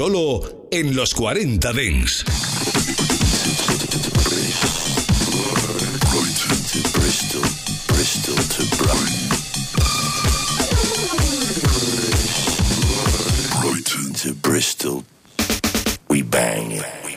Solo en los 40 Dens. Bristol. We bang it.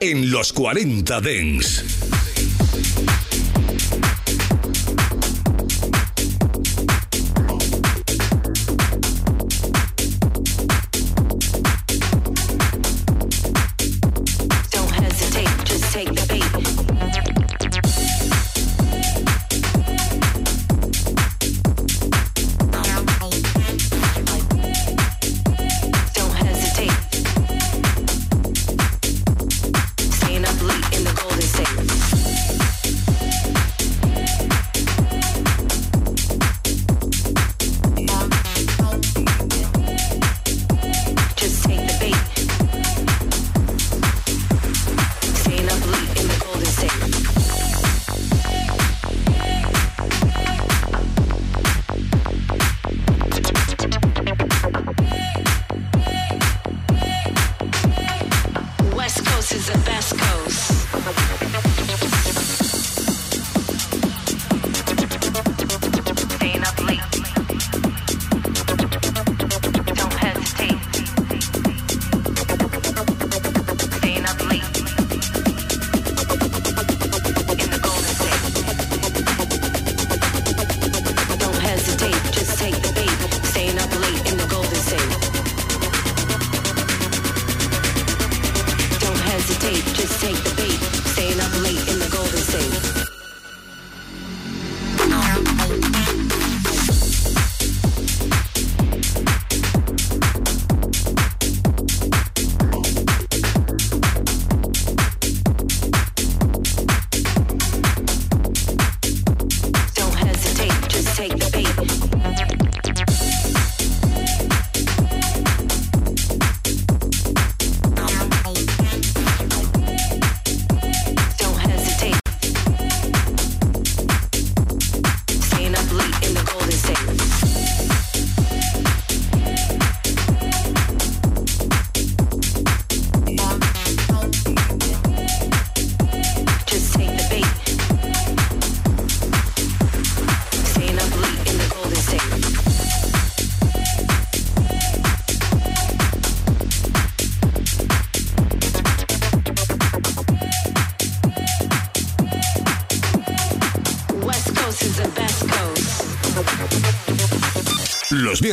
En los 40 Dens.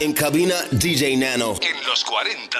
En cabina, DJ Nano. En los 40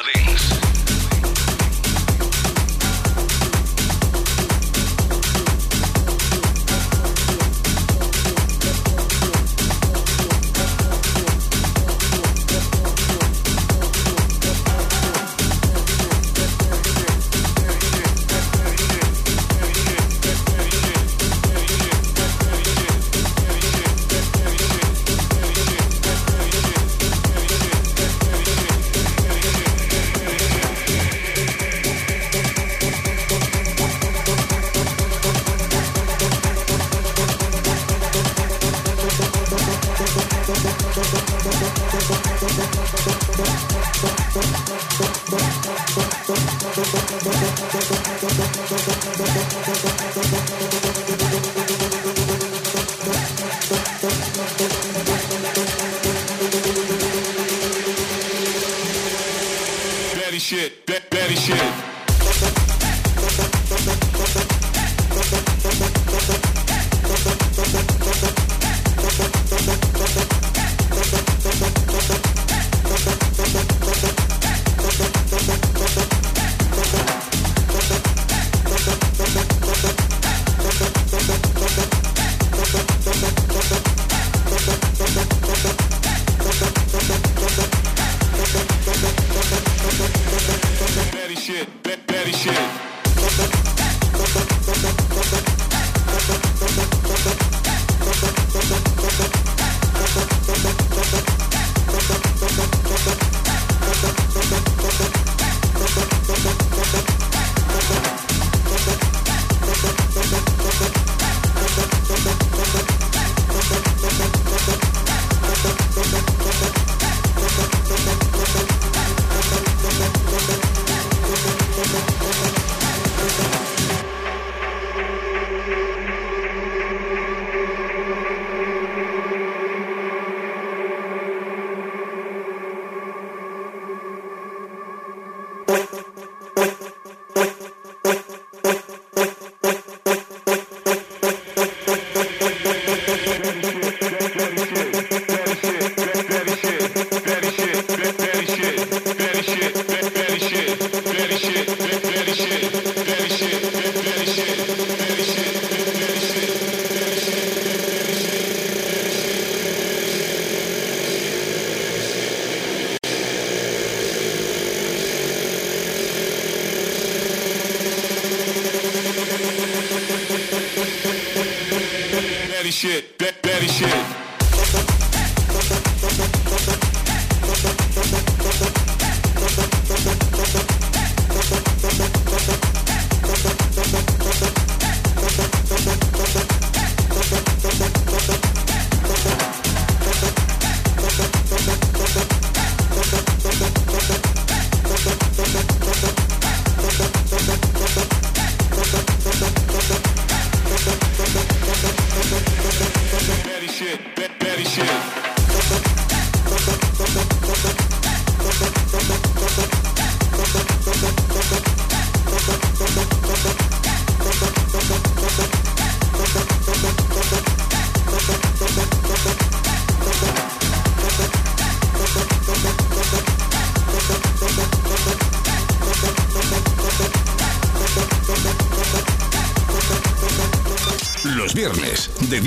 shit, that, shit.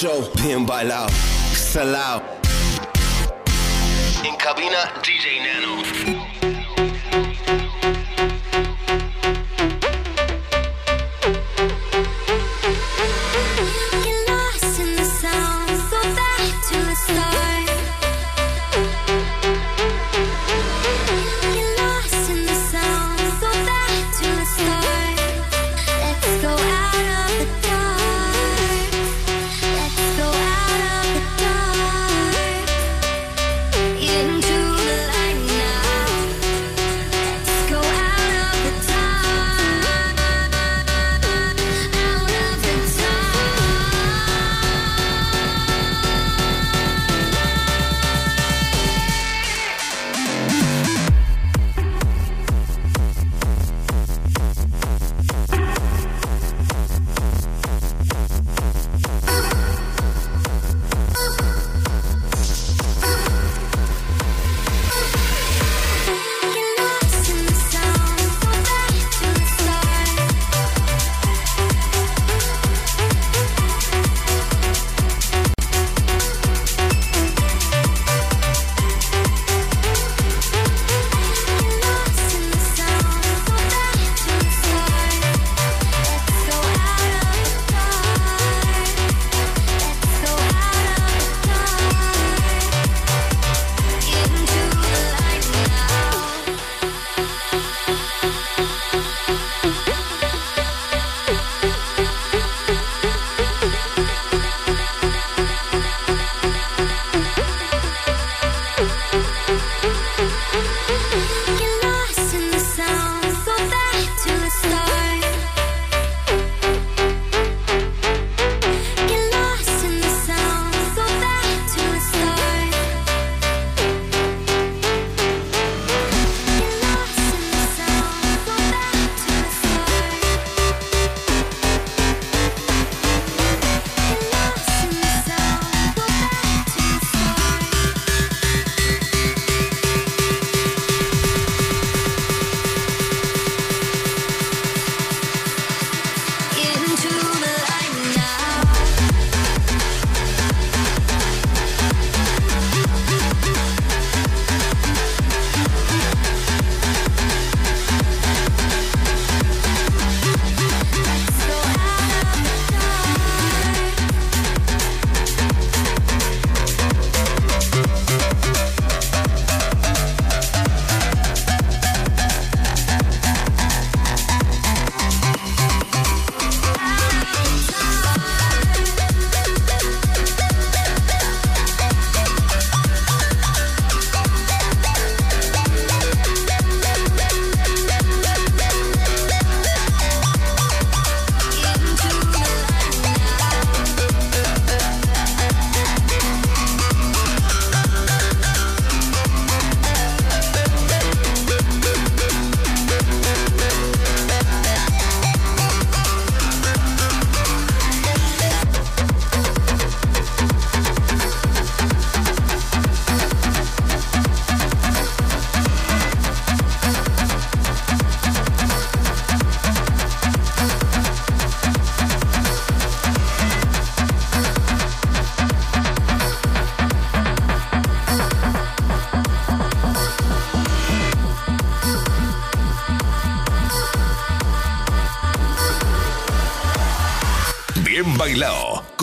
Show, bien bailado, salao. En cabina, DJ Nano.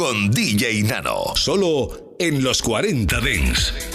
Con DJ Nano. Solo en los 40 Dents.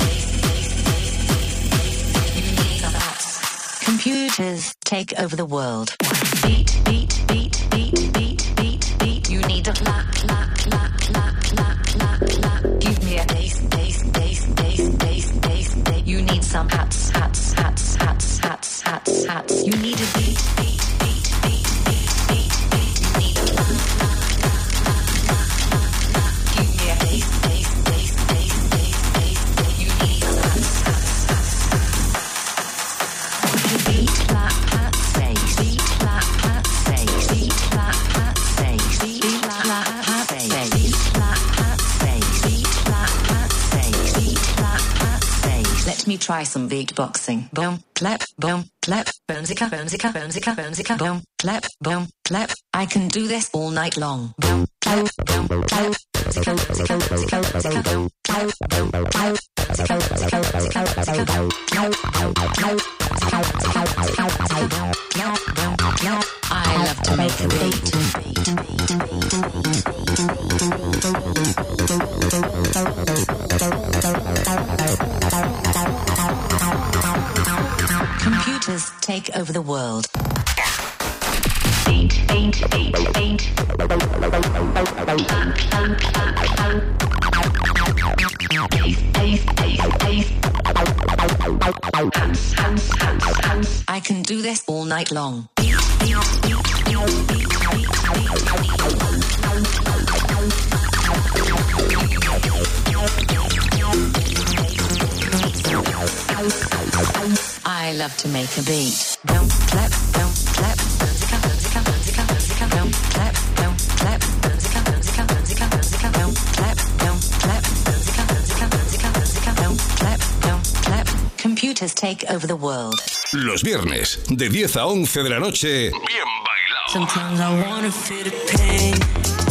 Computers take over the world. Beat, beat, beat, beat, beat, beat, beat. You need a clap, clap, clap, clap, clap, clap, clap. Give me a bass, bass, bass, bass, bass, bass, bass. You need some hats, hats, hats, hats, hats, hats, hats. You need a beat, beat, try some beatboxing. Boom, clap, boom, clap, boomzika, boomzika, boomzika, boomzika, boom, clap, boom, clap. I can do this all night long. Boom, clap, boom, clap, boom, clap, boom, clap, boomzika, boomzika, boomzika, boomzika, boom, clap, boom. I love to make a beat, beat, beat, take over the world. Eight, eight, eight, eight. Hands, hands, hands, hands. I can do this all night long. I love to make a beat. Don't clap, don't clap, don't don't don't don't don't don't. Computers take over the world. Los viernes, de 10 a 11 de la noche, bien bailado. Sometimes I wanna feel the pain.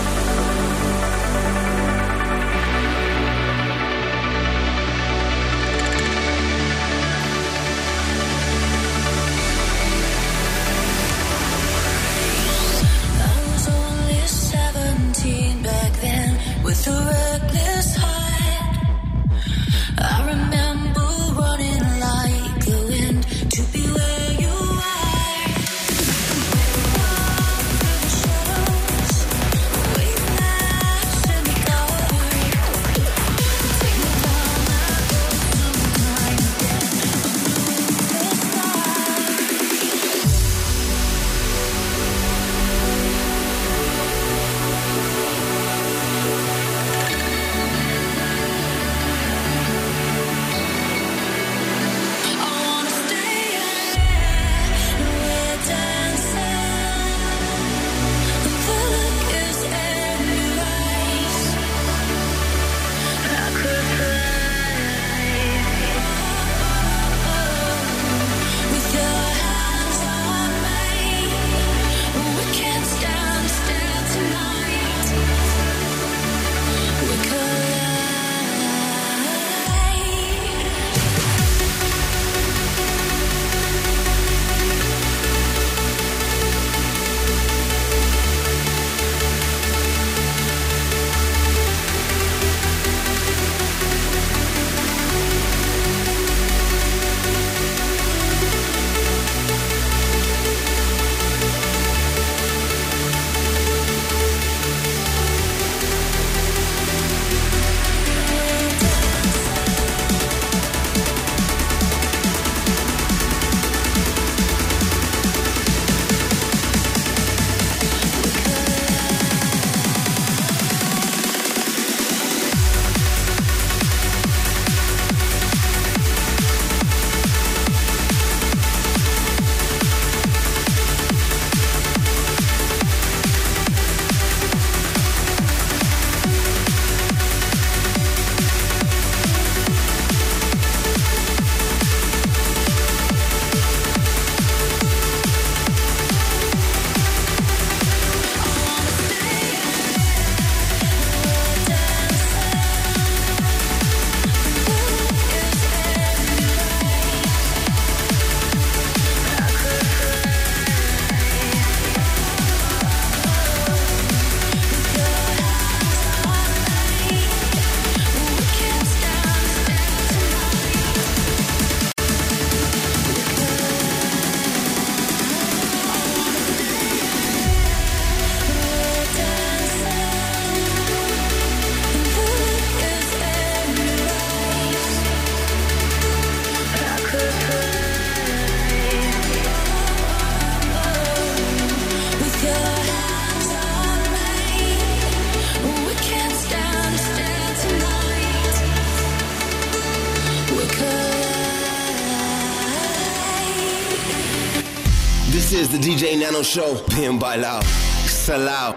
Show. Bien bailado. Salao.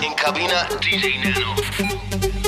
En cabina, DJ Nano.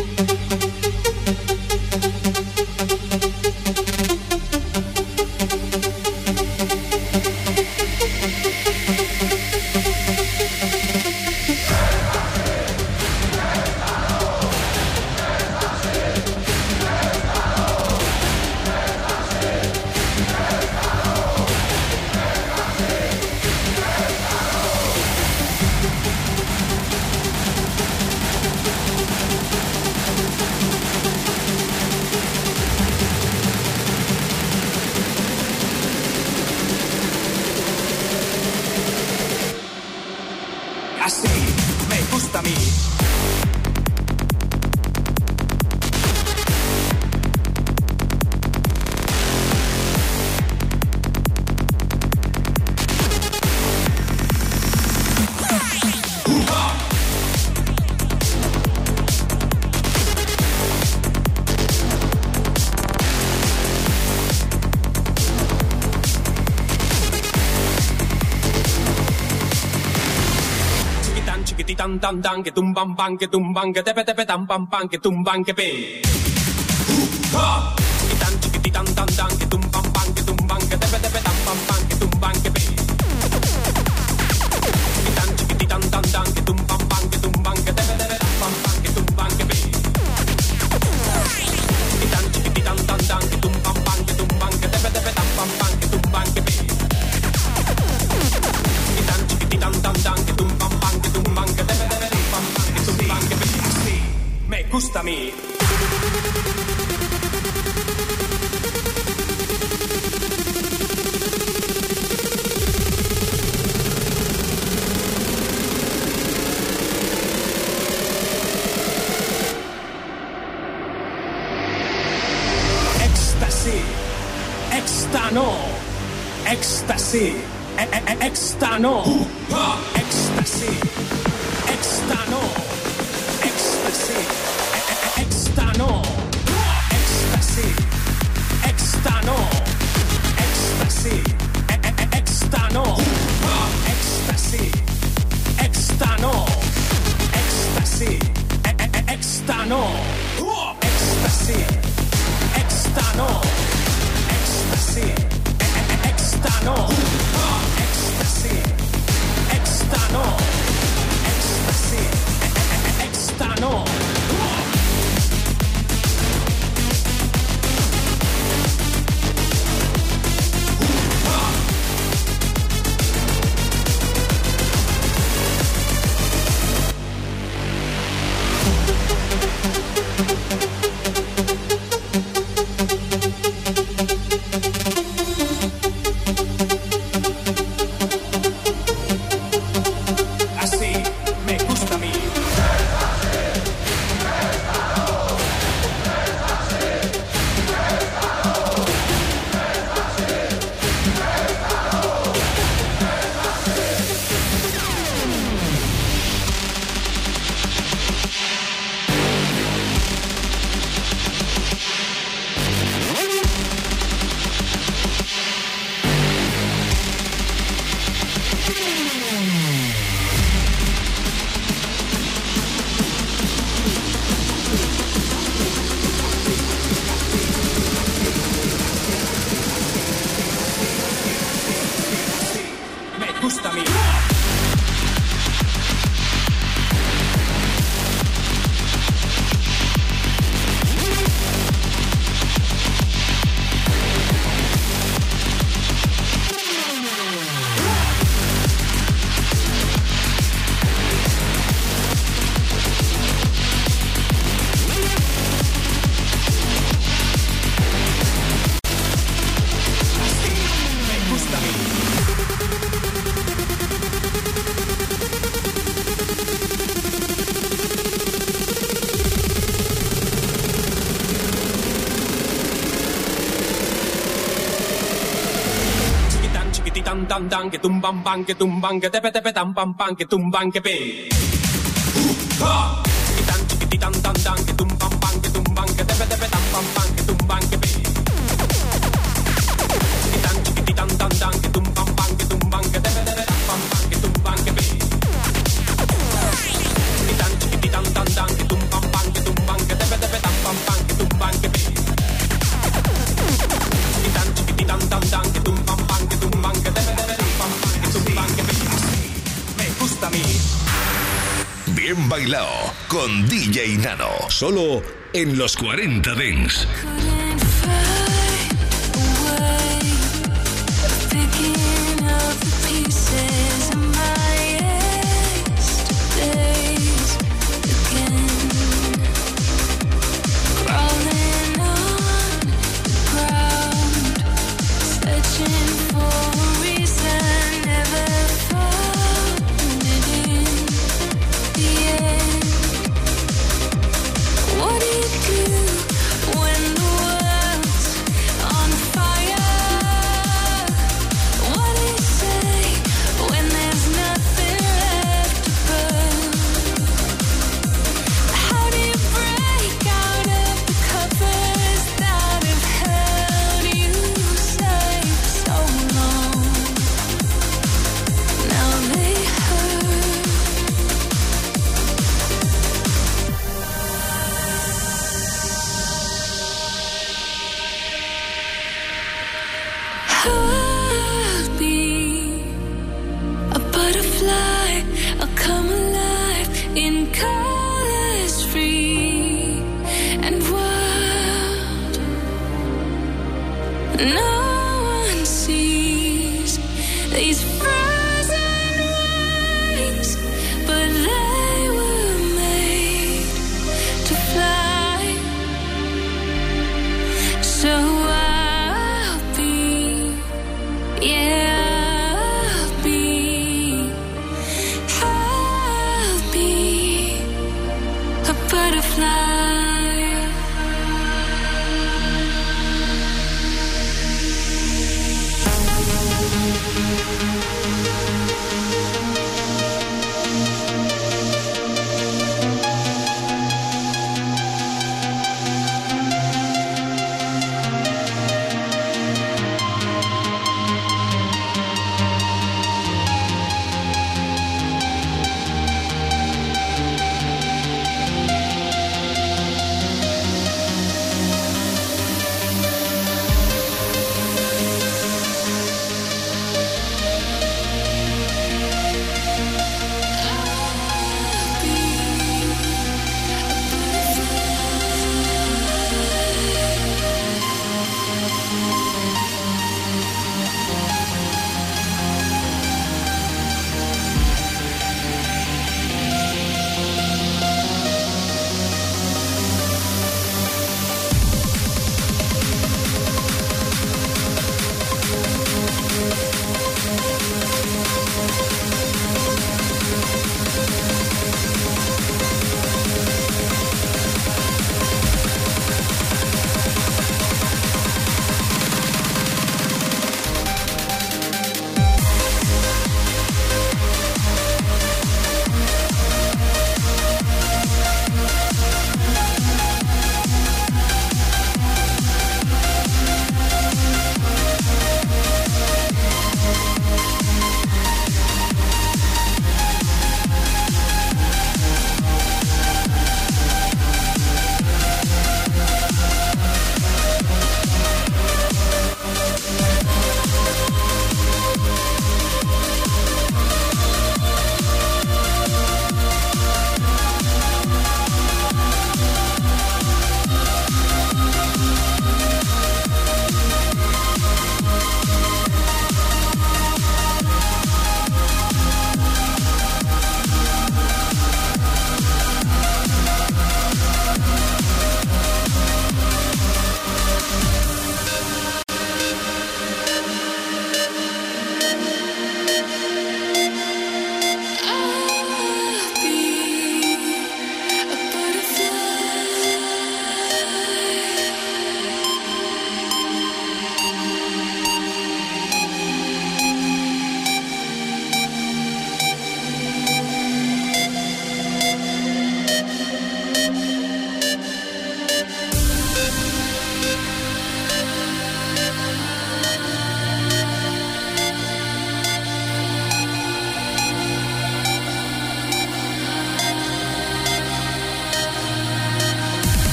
Chiquitán, chiquititán, tan, tan, que tumban, pan, que tumban, que tepe, tepe, tan, pam, pan, que tumban, que pe. Chiquitán, chiquititán, tan, tan, que tumban, pan, que tumban, dan dan, que tumban pan, que tumban, que tepe tepe tan pan, que tumban, que pe. Con DJ Nano. Solo en los 40 Dents.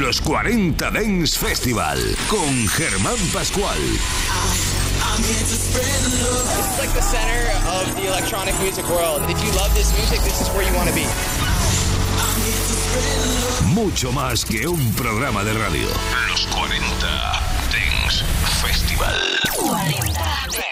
Los 40 Dance Festival, con Germán Pascual. It's like the center of the electronic music world. If you love this music, this is where you want to be. Mucho más que un programa de radio. Los 40 Dance Festival. 40 Dance